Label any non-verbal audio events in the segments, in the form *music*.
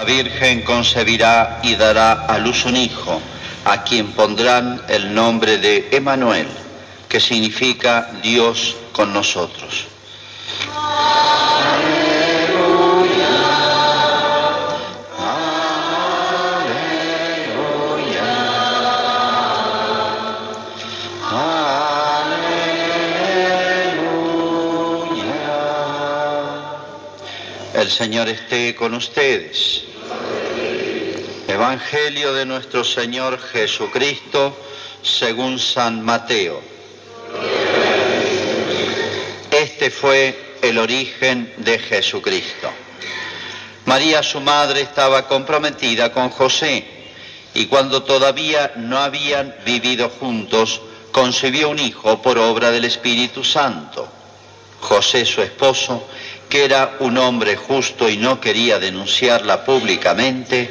La Virgen concebirá y dará a luz un hijo, a quien pondrán el nombre de Emanuel, que significa Dios con nosotros. El Señor esté con ustedes. Evangelio de nuestro Señor Jesucristo según San Mateo. Este fue el origen de Jesucristo. María, su madre, estaba comprometida con José y cuando todavía no habían vivido juntos, concibió un hijo por obra del Espíritu Santo. José, su esposo, que era un hombre justo y no quería denunciarla públicamente,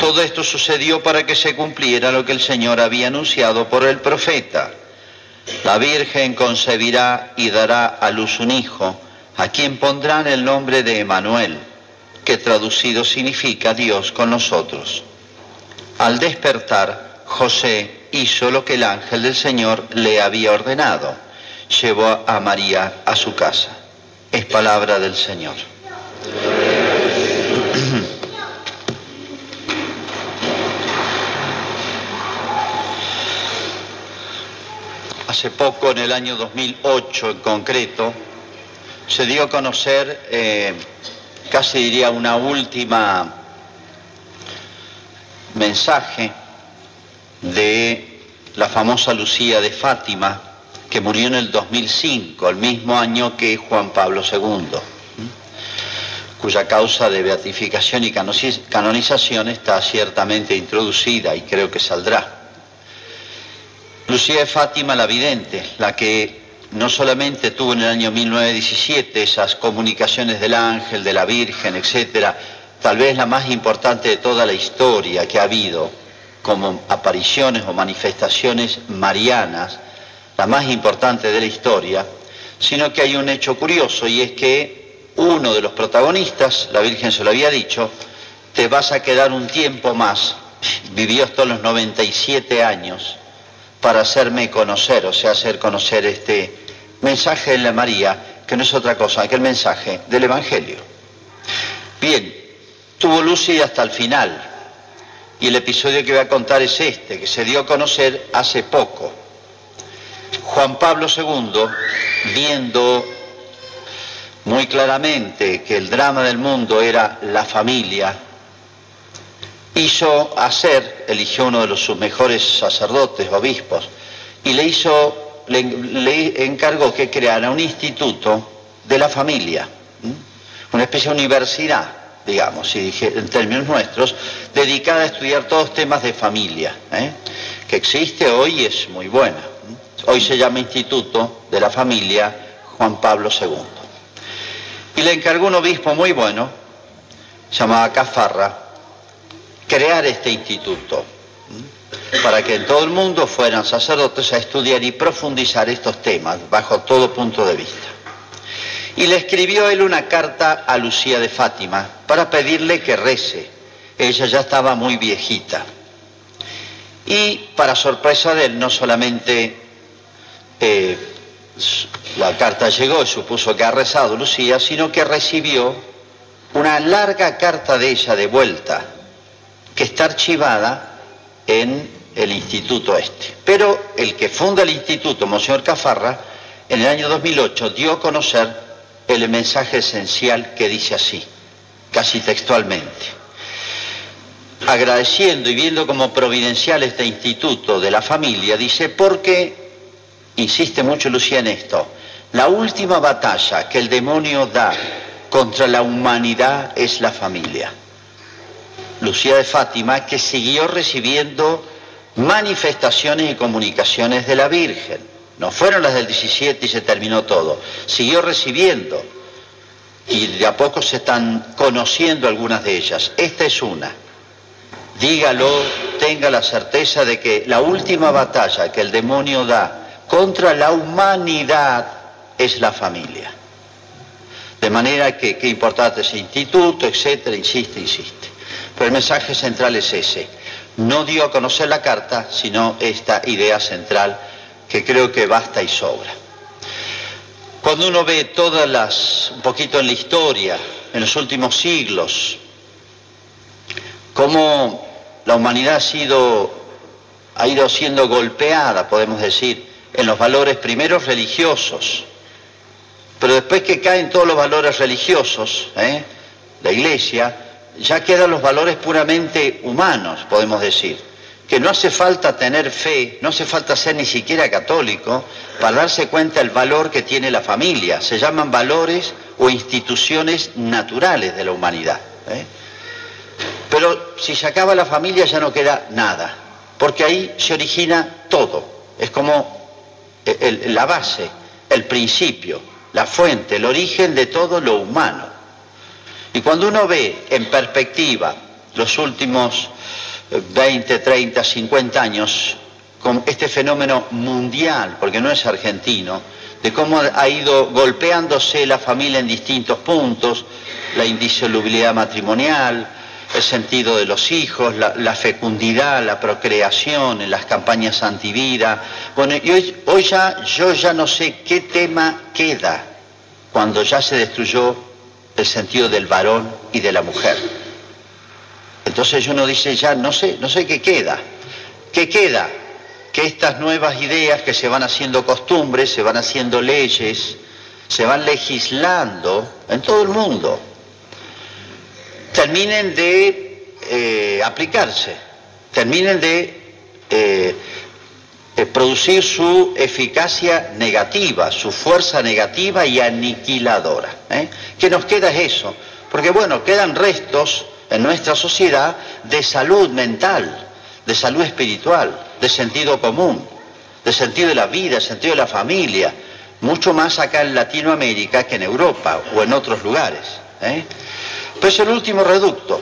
Todo esto sucedió para que se cumpliera lo que el Señor había anunciado por el profeta. La Virgen concebirá y dará a luz un hijo, a quien pondrán el nombre de Emanuel, que traducido significa Dios con nosotros. Al despertar, José hizo lo que el ángel del Señor le había ordenado. Llevó a María a su casa. Es palabra del Señor. Hace poco, en el año 2008 en concreto, se dio a conocer, eh, casi diría una última mensaje de la famosa Lucía de Fátima, que murió en el 2005, el mismo año que Juan Pablo II, cuya causa de beatificación y canonización está ciertamente introducida y creo que saldrá. De Fátima la vidente, la que no solamente tuvo en el año 1917 esas comunicaciones del ángel, de la Virgen, etcétera, tal vez la más importante de toda la historia que ha habido, como apariciones o manifestaciones marianas, la más importante de la historia, sino que hay un hecho curioso y es que uno de los protagonistas, la Virgen se lo había dicho, te vas a quedar un tiempo más, *laughs* vivió hasta los 97 años, para hacerme conocer, o sea, hacer conocer este mensaje de la María, que no es otra cosa que el mensaje del Evangelio. Bien, tuvo Lucy hasta el final, y el episodio que voy a contar es este, que se dio a conocer hace poco. Juan Pablo II, viendo muy claramente que el drama del mundo era la familia, hizo hacer, eligió uno de los, sus mejores sacerdotes, obispos, y le hizo, le, encargó que creara un instituto de la familia, una especie de universidad, digamos, si dije, en términos nuestros, dedicada a estudiar todos temas de familia, ¿eh? que existe hoy y es muy buena. Hoy se llama Instituto de la Familia Juan Pablo II. Y le encargó un obispo muy bueno, llamado Cafarra, crear este instituto para que en todo el mundo fueran sacerdotes a estudiar y profundizar estos temas bajo todo punto de vista. Y le escribió él una carta a Lucía de Fátima para pedirle que rece. Ella ya estaba muy viejita. Y para sorpresa de él, no solamente eh, la carta llegó y supuso que ha rezado Lucía, sino que recibió una larga carta de ella de vuelta que está archivada en el instituto este. Pero el que funda el instituto, Monseñor Cafarra, en el año 2008 dio a conocer el mensaje esencial que dice así, casi textualmente. Agradeciendo y viendo como providencial este instituto de la familia, dice, porque, insiste mucho Lucía en esto, la última batalla que el demonio da contra la humanidad es la familia. Lucía de Fátima, que siguió recibiendo manifestaciones y comunicaciones de la Virgen. No fueron las del 17 y se terminó todo. Siguió recibiendo y de a poco se están conociendo algunas de ellas. Esta es una. Dígalo, tenga la certeza de que la última batalla que el demonio da contra la humanidad es la familia. De manera que qué importante ese instituto, etcétera, insiste, insiste. Pero el mensaje central es ese. No dio a conocer la carta, sino esta idea central que creo que basta y sobra. Cuando uno ve todas las, un poquito en la historia, en los últimos siglos, cómo la humanidad ha sido, ha ido siendo golpeada, podemos decir, en los valores primeros religiosos, pero después que caen todos los valores religiosos, ¿eh? la iglesia, ya quedan los valores puramente humanos, podemos decir, que no hace falta tener fe, no hace falta ser ni siquiera católico para darse cuenta del valor que tiene la familia. Se llaman valores o instituciones naturales de la humanidad. ¿eh? Pero si se acaba la familia ya no queda nada, porque ahí se origina todo. Es como la base, el principio la fuente, el origen de todo lo humano. Y cuando uno ve en perspectiva los últimos 20, 30, 50 años, con este fenómeno mundial, porque no es argentino, de cómo ha ido golpeándose la familia en distintos puntos, la indisolubilidad matrimonial, el sentido de los hijos, la, fecundidad, la procreación, en las campañas antivida. Bueno, y hoy, hoy ya yo ya no sé qué tema queda cuando ya se destruyó el sentido del varón y de la mujer. Entonces uno dice ya no sé, no sé qué queda. ¿Qué queda? Que estas nuevas ideas que se van haciendo costumbres, se van haciendo leyes, se van legislando en todo el mundo terminen de eh, aplicarse, terminen de eh, producir su eficacia negativa, su fuerza negativa y aniquiladora. ¿Qué nos queda es eso? Porque bueno, quedan restos en nuestra sociedad de salud mental, de salud espiritual, de sentido común, de sentido de la vida, de sentido de la familia, mucho más acá en Latinoamérica que en Europa o en otros lugares. Pues el último reducto.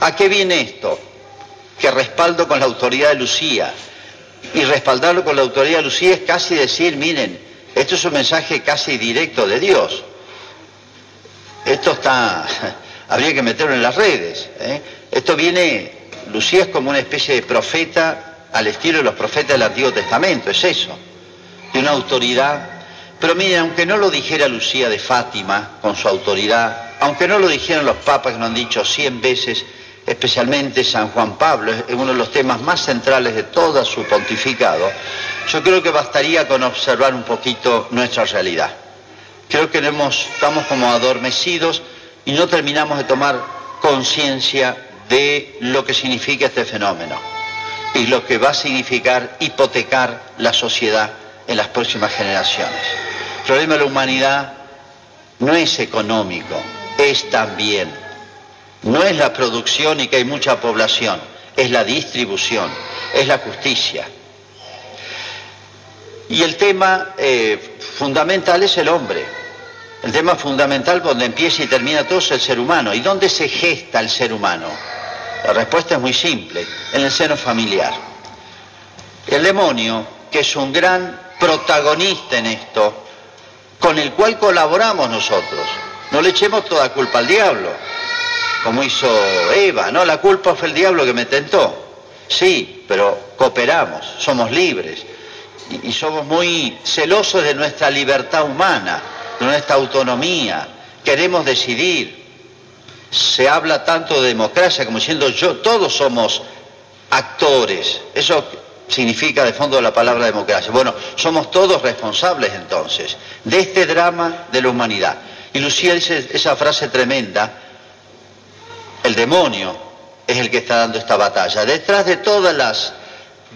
¿A qué viene esto? Que respaldo con la autoridad de Lucía. Y respaldarlo con la autoridad de Lucía es casi decir, miren, esto es un mensaje casi directo de Dios. Esto está, *laughs* habría que meterlo en las redes. ¿eh? Esto viene, Lucía es como una especie de profeta al estilo de los profetas del Antiguo Testamento, es eso, de una autoridad. Pero miren, aunque no lo dijera Lucía de Fátima con su autoridad, aunque no lo dijeron los papas que lo han dicho cien veces, especialmente San Juan Pablo, es uno de los temas más centrales de todo su pontificado, yo creo que bastaría con observar un poquito nuestra realidad. Creo que estamos como adormecidos y no terminamos de tomar conciencia de lo que significa este fenómeno y lo que va a significar hipotecar la sociedad en las próximas generaciones. El problema de la humanidad no es económico, es también. No es la producción y que hay mucha población, es la distribución, es la justicia. Y el tema eh, fundamental es el hombre. El tema fundamental donde empieza y termina todo es el ser humano. ¿Y dónde se gesta el ser humano? La respuesta es muy simple, en el seno familiar. El demonio, que es un gran protagonista en esto, con el cual colaboramos nosotros, no le echemos toda culpa al diablo, como hizo Eva, ¿no? La culpa fue el diablo que me tentó. Sí, pero cooperamos, somos libres y, somos muy celosos de nuestra libertad humana, de nuestra autonomía. Queremos decidir. Se habla tanto de democracia como diciendo yo, todos somos actores. Eso significa de fondo la palabra democracia. Bueno, somos todos responsables entonces de este drama de la humanidad. Y Lucía dice esa frase tremenda, el demonio es el que está dando esta batalla. Detrás de todas las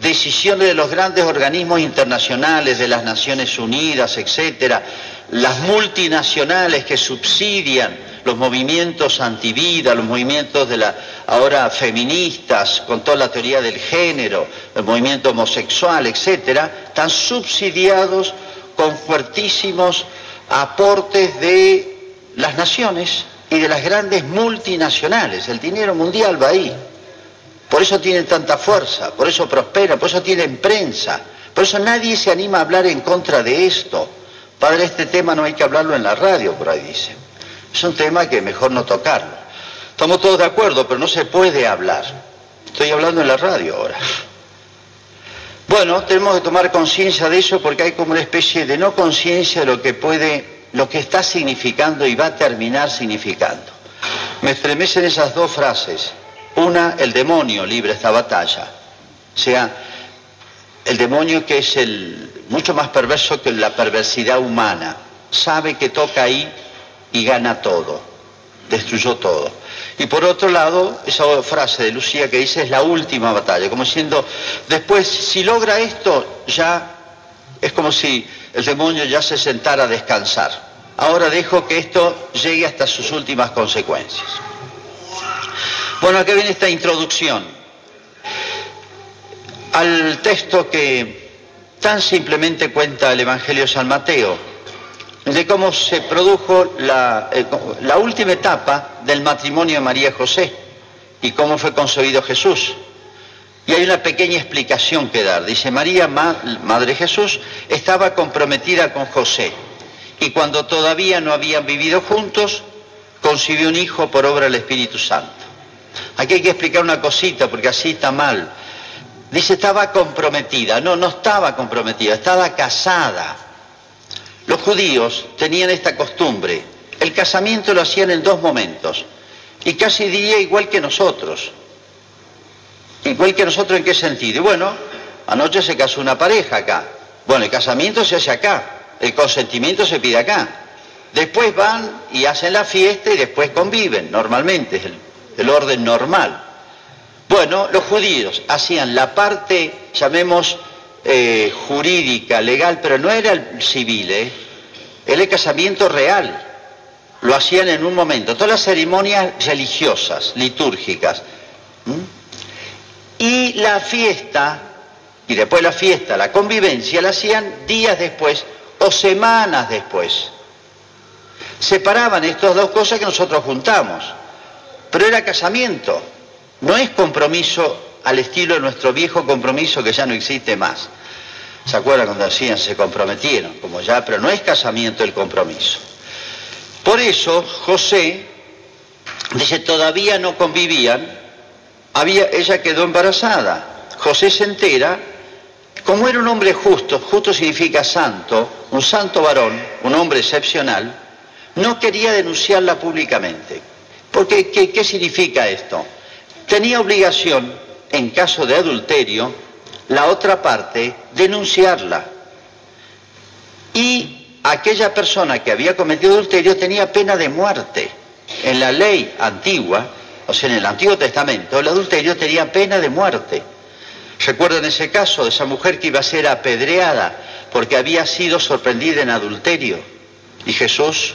decisiones de los grandes organismos internacionales, de las Naciones Unidas, etcétera, las multinacionales que subsidian los movimientos antivida, los movimientos de la ahora feministas, con toda la teoría del género, el movimiento homosexual, etcétera, están subsidiados con fuertísimos aportes de las naciones y de las grandes multinacionales. El dinero mundial va ahí. Por eso tienen tanta fuerza, por eso prosperan, por eso tienen prensa, por eso nadie se anima a hablar en contra de esto. Padre, este tema no hay que hablarlo en la radio, por ahí dice. Es un tema que mejor no tocarlo. Estamos todos de acuerdo, pero no se puede hablar. Estoy hablando en la radio ahora. Bueno, tenemos que tomar conciencia de eso porque hay como una especie de no conciencia de lo que puede, lo que está significando y va a terminar significando. Me estremecen esas dos frases. Una, el demonio libre esta batalla. O sea, el demonio que es el mucho más perverso que la perversidad humana. Sabe que toca ahí y gana todo, destruyó todo. Y por otro lado, esa frase de Lucía que dice es la última batalla, como diciendo, después, si logra esto, ya es como si el demonio ya se sentara a descansar. Ahora dejo que esto llegue hasta sus últimas consecuencias. Bueno, aquí viene esta introducción al texto que tan simplemente cuenta el Evangelio San Mateo, de cómo se produjo eh, la, última etapa del matrimonio de María y José y cómo fue concebido Jesús. Y hay una pequeña explicación que dar. Dice, María, Madre de Jesús, estaba comprometida con José y cuando todavía no habían vivido juntos, concibió un hijo por obra del Espíritu Santo. Aquí hay que explicar una cosita porque así está mal. Dice, estaba comprometida. No, no estaba comprometida, estaba casada. Los judíos tenían esta costumbre. El casamiento lo hacían en dos momentos. Y casi diría igual que nosotros. Igual que nosotros en qué sentido. Bueno, anoche se casó una pareja acá. Bueno, el casamiento se hace acá. El consentimiento se pide acá. Después van y hacen la fiesta y después conviven, normalmente, es el, orden normal. Bueno, los judíos hacían la parte, llamemos, eh, jurídica, legal, pero no era el civil, ¿eh? era el casamiento real. Lo hacían en un momento. Todas las ceremonias religiosas, litúrgicas. Y la fiesta, y después la fiesta, la convivencia, la hacían días después o semanas después. Separaban estas dos cosas que nosotros juntamos. Pero era casamiento, no es compromiso al estilo de nuestro viejo compromiso que ya no existe más. ¿Se acuerdan cuando decían se comprometieron? Como ya, pero no es casamiento el compromiso. Por eso José dice, todavía no convivían, había, ella quedó embarazada. José se entera, como era un hombre justo, justo significa santo, un santo varón, un hombre excepcional, no quería denunciarla públicamente. Porque, ¿qué, qué significa esto? Tenía obligación en caso de adulterio, la otra parte denunciarla. Y aquella persona que había cometido adulterio tenía pena de muerte. En la ley antigua, en el Antiguo Testamento, el adulterio tenía pena de muerte. ¿Recuerdan ese caso de esa mujer que iba a ser apedreada porque había sido sorprendida en adulterio? Y Jesús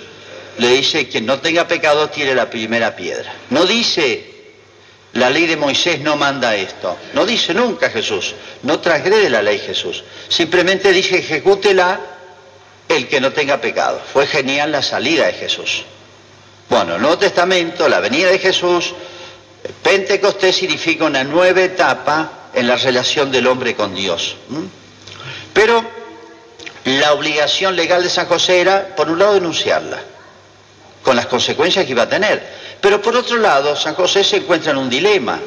le dice, quien no tenga pecado tiene la primera piedra. No dice la ley de Moisés no manda esto. No dice nunca Jesús. No transgrede la ley Jesús. Simplemente dice ejecútela el que no tenga pecado. Fue genial la salida de Jesús. Bueno, el Nuevo Testamento, la venida de Jesús, Pentecostés significa una nueva etapa en la relación del hombre con Dios. Pero la obligación legal de San José era, por un lado, denunciarla, con las consecuencias que iba a tener. Pero por otro lado, San José se encuentra en un dilema.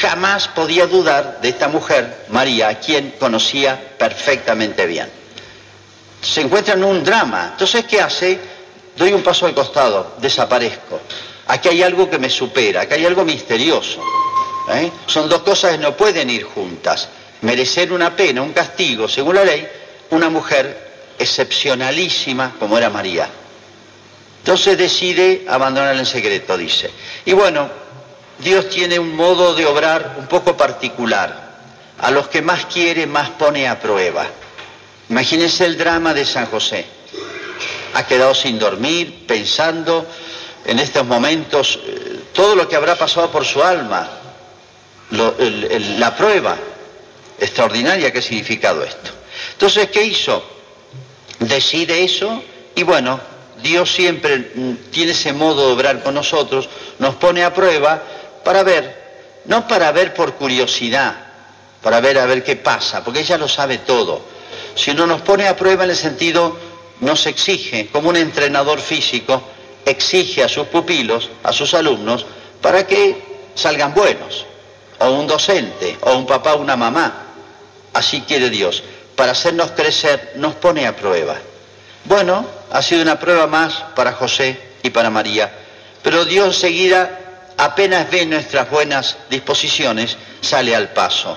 Jamás podía dudar de esta mujer, María, a quien conocía perfectamente bien. Se encuentra en un drama. Entonces, ¿qué hace? Doy un paso al costado, desaparezco. Aquí hay algo que me supera, aquí hay algo misterioso. ¿eh? Son dos cosas que no pueden ir juntas. Merecer una pena, un castigo, según la ley, una mujer excepcionalísima como era María. Entonces decide abandonar en secreto, dice. Y bueno, Dios tiene un modo de obrar un poco particular. A los que más quiere, más pone a prueba. Imagínense el drama de San José. Ha quedado sin dormir, pensando en estos momentos eh, todo lo que habrá pasado por su alma, la prueba extraordinaria que ha significado esto. Entonces, ¿qué hizo? Decide eso y bueno, Dios siempre mm, tiene ese modo de obrar con nosotros, nos pone a prueba para ver, no para ver por curiosidad, para ver a ver qué pasa, porque ella lo sabe todo, sino nos pone a prueba en el sentido, nos exige, como un entrenador físico, exige a sus pupilos, a sus alumnos, para que salgan buenos, o un docente, o un papá, una mamá. Así quiere Dios. Para hacernos crecer, nos pone a prueba. Bueno, ha sido una prueba más para José y para María, pero Dios enseguida, apenas ve nuestras buenas disposiciones, sale al paso.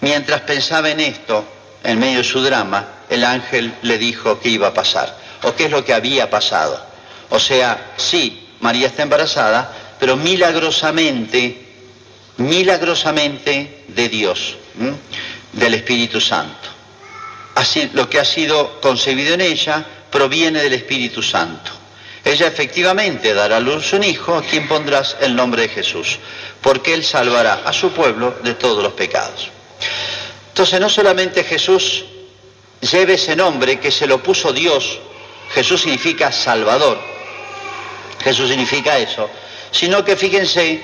Mientras pensaba en esto, en medio de su drama, el ángel le dijo qué iba a pasar, o qué es lo que había pasado. O sea, sí, María está embarazada, pero milagrosamente, milagrosamente de Dios, del Espíritu Santo. Así, lo que ha sido concebido en ella proviene del Espíritu Santo. Ella efectivamente dará a luz un hijo a quien pondrás el nombre de Jesús, porque él salvará a su pueblo de todos los pecados. Entonces no solamente Jesús lleve ese nombre que se lo puso Dios, Jesús significa Salvador, Jesús significa eso, sino que fíjense,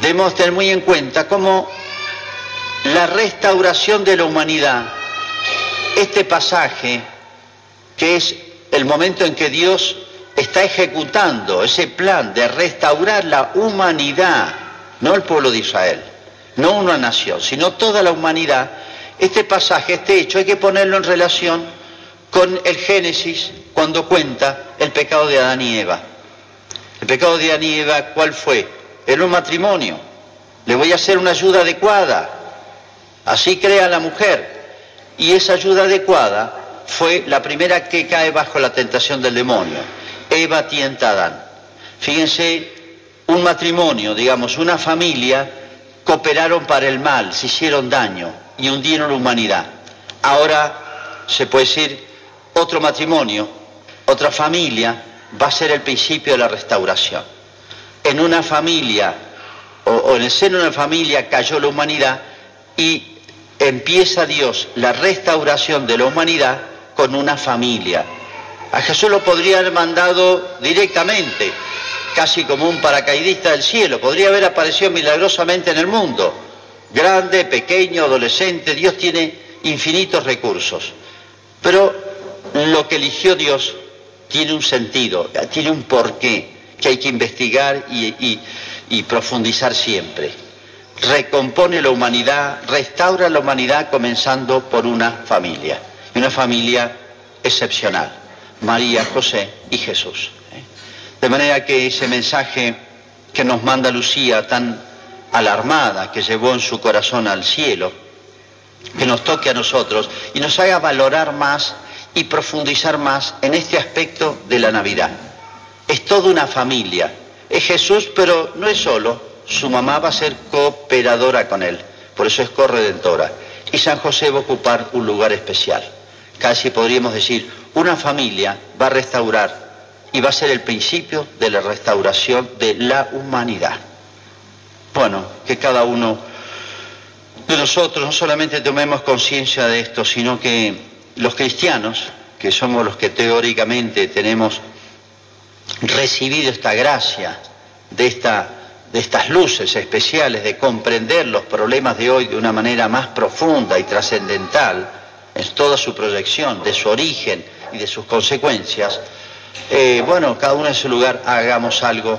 debemos tener muy en cuenta cómo la restauración de la humanidad, este pasaje, que es el momento en que Dios está ejecutando ese plan de restaurar la humanidad, no el pueblo de Israel, no una nación, sino toda la humanidad, este pasaje, este hecho, hay que ponerlo en relación con el Génesis cuando cuenta el pecado de Adán y Eva. El pecado de Adán y Eva, ¿cuál fue? Era un matrimonio. Le voy a hacer una ayuda adecuada. Así crea la mujer. Y esa ayuda adecuada fue la primera que cae bajo la tentación del demonio. Eva tienta a Adán. Fíjense, un matrimonio, digamos, una familia cooperaron para el mal, se hicieron daño y hundieron la humanidad. Ahora se puede decir otro matrimonio, otra familia va a ser el principio de la restauración. En una familia o, en el seno de una familia cayó la humanidad y empieza Dios la restauración de la humanidad con una familia. A Jesús lo podría haber mandado directamente, casi como un paracaidista del cielo, podría haber aparecido milagrosamente en el mundo. Grande, pequeño, adolescente, Dios tiene infinitos recursos. Pero lo que eligió Dios tiene un sentido, tiene un porqué que hay que investigar y, profundizar siempre. Recompone la humanidad, restaura la humanidad comenzando por una familia, y una familia excepcional, María, José y Jesús. De manera que ese mensaje que nos manda Lucía tan alarmada, que llevó en su corazón al cielo, que nos toque a nosotros y nos haga valorar más y profundizar más en este aspecto de la Navidad. Es toda una familia. Es Jesús, pero no es solo. Su mamá va a ser cooperadora con él. Por eso es corredentora. Y San José va a ocupar un lugar especial. Casi podríamos decir, una familia va a restaurar y va a ser el principio de la restauración de la humanidad. Bueno, que cada uno de nosotros no solamente tomemos conciencia de esto, sino que los cristianos, que somos los que teóricamente tenemos recibido esta gracia de, esta, de estas luces especiales, de comprender los problemas de hoy de una manera más profunda y trascendental, en toda su proyección, de su origen y de sus consecuencias, eh, bueno, cada uno en su lugar hagamos algo,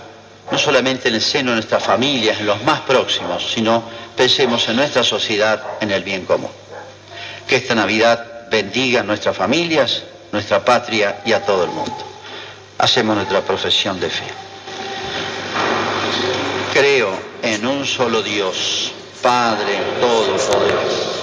no solamente en el seno de nuestras familias, en los más próximos, sino pensemos en nuestra sociedad, en el bien común. Que esta Navidad bendiga a nuestras familias, nuestra patria y a todo el mundo. Hacemos nuestra profesión de fe. Creo en un solo Dios, Padre Todopoderoso